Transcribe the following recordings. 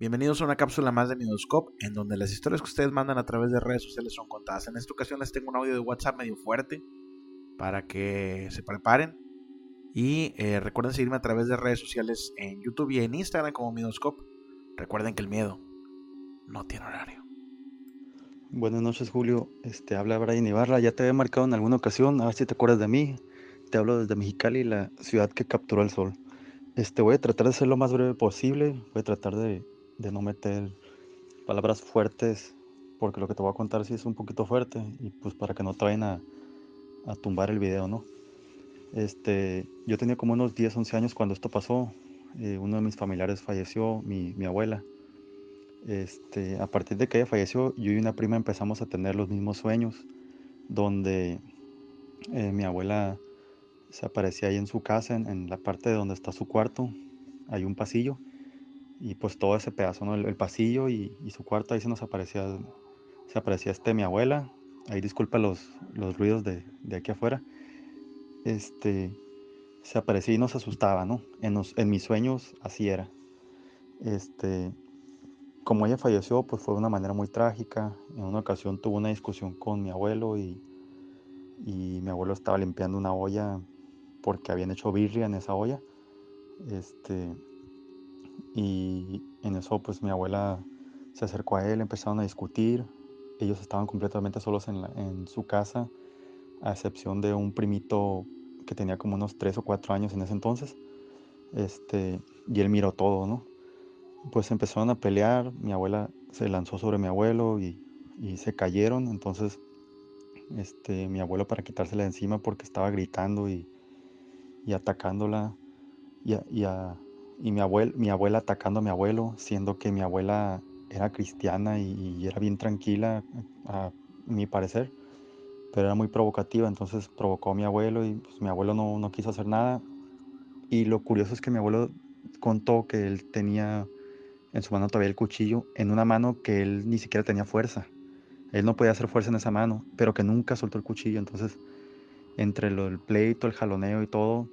Bienvenidos a una cápsula más de Midoscope, en donde las historias que ustedes mandan a través de redes sociales son contadas. En esta ocasión les tengo un audio de WhatsApp medio fuerte para que se preparen. Y eh, recuerden seguirme a través de redes sociales en YouTube y en Instagram como Midoscope. Recuerden que el miedo no tiene horario. Buenas noches, Julio. Este, habla Brian Ibarra. Ya te había marcado en alguna ocasión, a ver si te acuerdas de mí. Te hablo desde Mexicali, la ciudad que capturó el sol. Este, voy a tratar de ser lo más breve posible. Voy a tratar de de no meter palabras fuertes, porque lo que te voy a contar sí es un poquito fuerte, y pues para que no te a, tumbar el video, ¿no? Este, yo tenía como unos 10, 11 años cuando esto pasó. Eh, uno de mis familiares falleció, mi, abuela. Este, a partir de que ella falleció, yo y una prima empezamos a tener los mismos sueños, donde eh, mi abuela se aparecía ahí en su casa, en, en, la parte de donde está su cuarto, hay un pasillo, y pues todo ese pedazo, ¿no? El, pasillo y, su cuarto, ahí se nos aparecía, se aparecía este mi abuela, ahí disculpa los, los ruidos de, de, aquí afuera, este, se aparecía y nos asustaba, ¿no? En, en mis sueños así era. Este, como ella falleció, pues fue de una manera muy trágica. En una ocasión tuvo una discusión con mi abuelo y, y mi abuelo estaba limpiando una olla porque habían hecho birria en esa olla. Este, y en eso pues mi abuela se acercó a él, empezaron a discutir. Ellos estaban completamente solos en, su casa, a excepción de un primito que tenía como unos 3 o 4 años en ese entonces. Este, y él miró todo, ¿no? Pues empezaron a pelear, mi abuela se lanzó sobre mi abuelo y, se cayeron, entonces este, mi abuelo para quitársela de encima porque estaba gritando y, atacándola y a, y mi, abuel, mi abuela atacando a mi abuelo, siendo que mi abuela era cristiana y, era bien tranquila, a, mi parecer, pero era muy provocativa, entonces provocó a mi abuelo y pues, mi abuelo no, no quiso hacer nada. Y lo curioso es que mi abuelo contó que él tenía en su mano todavía el cuchillo, en una mano que él ni siquiera tenía fuerza. Él no podía hacer fuerza en esa mano, pero que nunca soltó el cuchillo. Entonces, entre el pleito, el jaloneo y todo,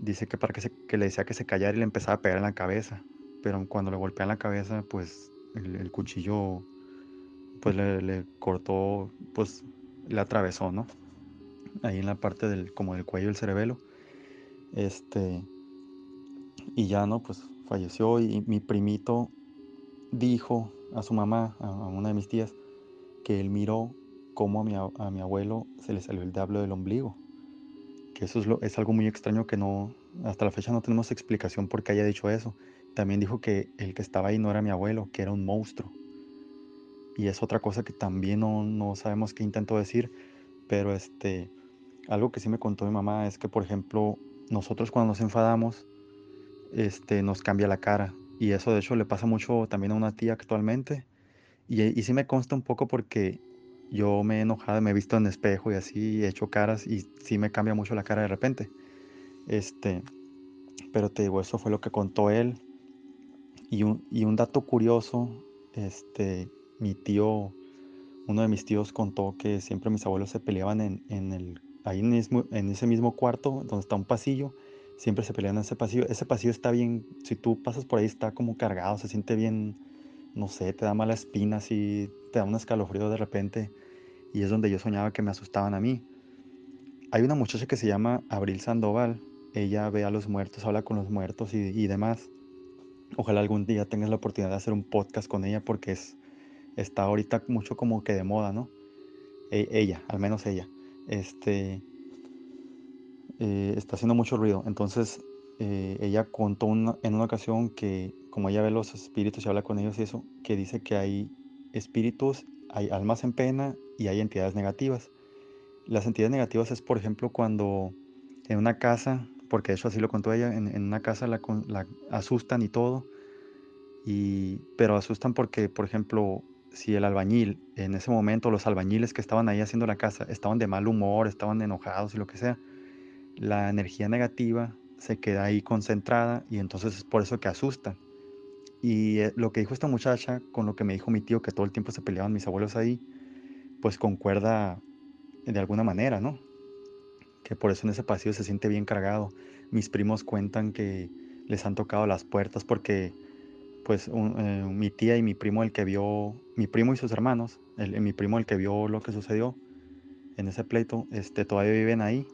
dice que para que, se, que le decía que se callara y le empezaba a pegar en la cabeza. Pero cuando le golpea en la cabeza, pues el, cuchillo pues le, cortó, pues le atravesó, ¿no? Ahí en la parte del, como del cuello del cerebelo. Este, y ya, ¿no? Pues falleció y mi primito dijo a su mamá, a, una de mis tías, que él miró cómo a mi, a mi abuelo se le salió el diablo del ombligo eso es, algo muy extraño que no, hasta la fecha no tenemos explicación por qué haya dicho eso. También dijo que el que estaba ahí no era mi abuelo, que era un monstruo. Y es otra cosa que también no, no sabemos qué intentó decir, pero este, algo que sí me contó mi mamá es que, por ejemplo, nosotros cuando nos enfadamos, este, nos cambia la cara. Y eso de hecho le pasa mucho también a una tía actualmente. Y, y sí me consta un poco porque yo me he enojado, me he visto en espejo y así, he hecho caras y sí me cambia mucho la cara de repente. Este, pero te digo, eso fue lo que contó él. Y un, y un dato curioso, este, mi tío, uno de mis tíos contó que siempre mis abuelos se peleaban en, en el, ahí mismo, en ese mismo cuarto donde está un pasillo, siempre se peleaban en ese pasillo. Ese pasillo está bien, si tú pasas por ahí está como cargado, se siente bien, no sé, te da mala espina, así, te da un escalofrío de repente y es donde yo soñaba que me asustaban a mí. Hay una muchacha que se llama Abril Sandoval, ella ve a los muertos, habla con los muertos y, demás. Ojalá algún día tengas la oportunidad de hacer un podcast con ella porque es, está ahorita mucho como que de moda, ¿no? E- ella, al menos ella. Este, eh, está haciendo mucho ruido. Entonces, eh, ella contó una- en una ocasión que, como ella ve los espíritus y habla con ellos y eso, que dice que hay espíritus, hay almas en pena y hay entidades negativas. Las entidades negativas es, por ejemplo, cuando en una casa, porque eso así lo contó ella, en, una casa la, la asustan y todo, y, pero asustan porque, por ejemplo, si el albañil, en ese momento los albañiles que estaban ahí haciendo la casa, estaban de mal humor, estaban enojados y lo que sea, la energía negativa se queda ahí concentrada y entonces es por eso que asustan. Y eh, lo que dijo esta muchacha con lo que me dijo mi tío, que todo el tiempo se peleaban mis abuelos ahí, pues concuerda de alguna manera, ¿no? Que por eso en ese pasillo se siente bien cargado. Mis primos cuentan que les han tocado las puertas porque pues eh, mi tía y mi primo el que vio, mi primo y sus hermanos, el, mi primo el que vio lo que sucedió en ese pleito, este, todavía viven ahí.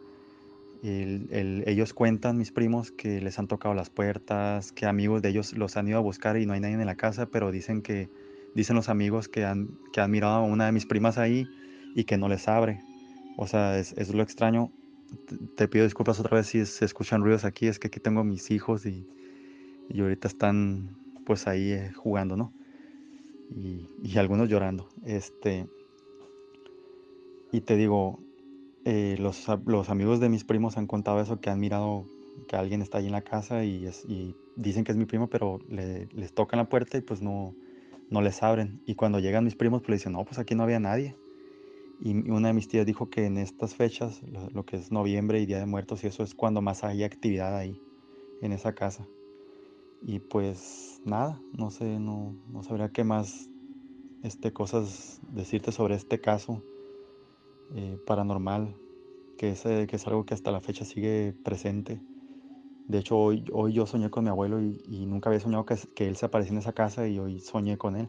El- el- ellos cuentan, mis primos, que les han tocado las puertas, que amigos de ellos los han ido a buscar y no hay nadie en la casa, pero dicen que, dicen los amigos que han, que han mirado a una de mis primas ahí y que no les abre. O sea, es, lo extraño. Te, pido disculpas otra vez si se escuchan ruidos aquí, es que aquí tengo mis hijos y, y ahorita están pues ahí eh, jugando, ¿no? Y, y algunos llorando. Este, y te digo, eh, los, los amigos de mis primos han contado eso, que han mirado que alguien está ahí en la casa y, dicen que es mi primo, pero le- les tocan la puerta y pues no, no les abren. Y cuando llegan mis primos, pues le dicen, no, pues aquí no había nadie. Y una de mis tías dijo que en estas fechas, lo, lo que es noviembre y Día de Muertos, y eso es cuando más hay actividad ahí, en esa casa. Y pues nada, no sé, no, no sabría qué más este, cosas decirte sobre este caso eh, paranormal, que es, eh, que es algo que hasta la fecha sigue presente. De hecho, hoy, hoy yo soñé con mi abuelo y, nunca había soñado que, él se aparecía en esa casa y hoy soñé con él,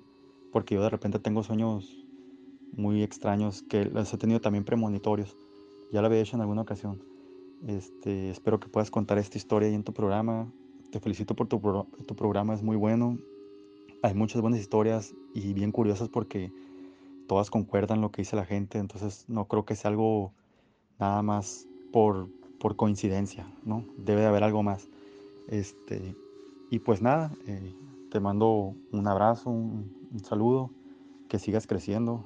porque yo de repente tengo sueños muy extraños que los he tenido también premonitorios. Ya lo había hecho en alguna ocasión. Este, espero que puedas contar esta historia ahí en tu programa. Te felicito por tu, tu programa, es muy bueno. Hay muchas buenas historias y bien curiosas porque todas concuerdan lo que dice la gente, entonces no creo que sea algo nada más por, por coincidencia, ¿no? Debe de haber algo más. Este, y pues nada, eh, te mando un abrazo, un, saludo, que sigas creciendo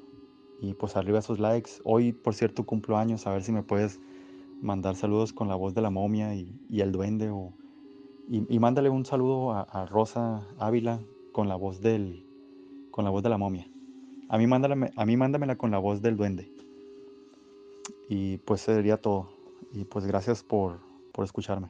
y pues arriba esos likes. Hoy, por cierto, cumplo años, a ver si me puedes mandar saludos con la voz de la momia y, el duende o, y, y mándale un saludo a, a Rosa Ávila con la voz del con la voz de la momia. A mí, mándame, a mí mándamela con la voz del duende. Y pues sería todo. Y pues gracias por, por escucharme.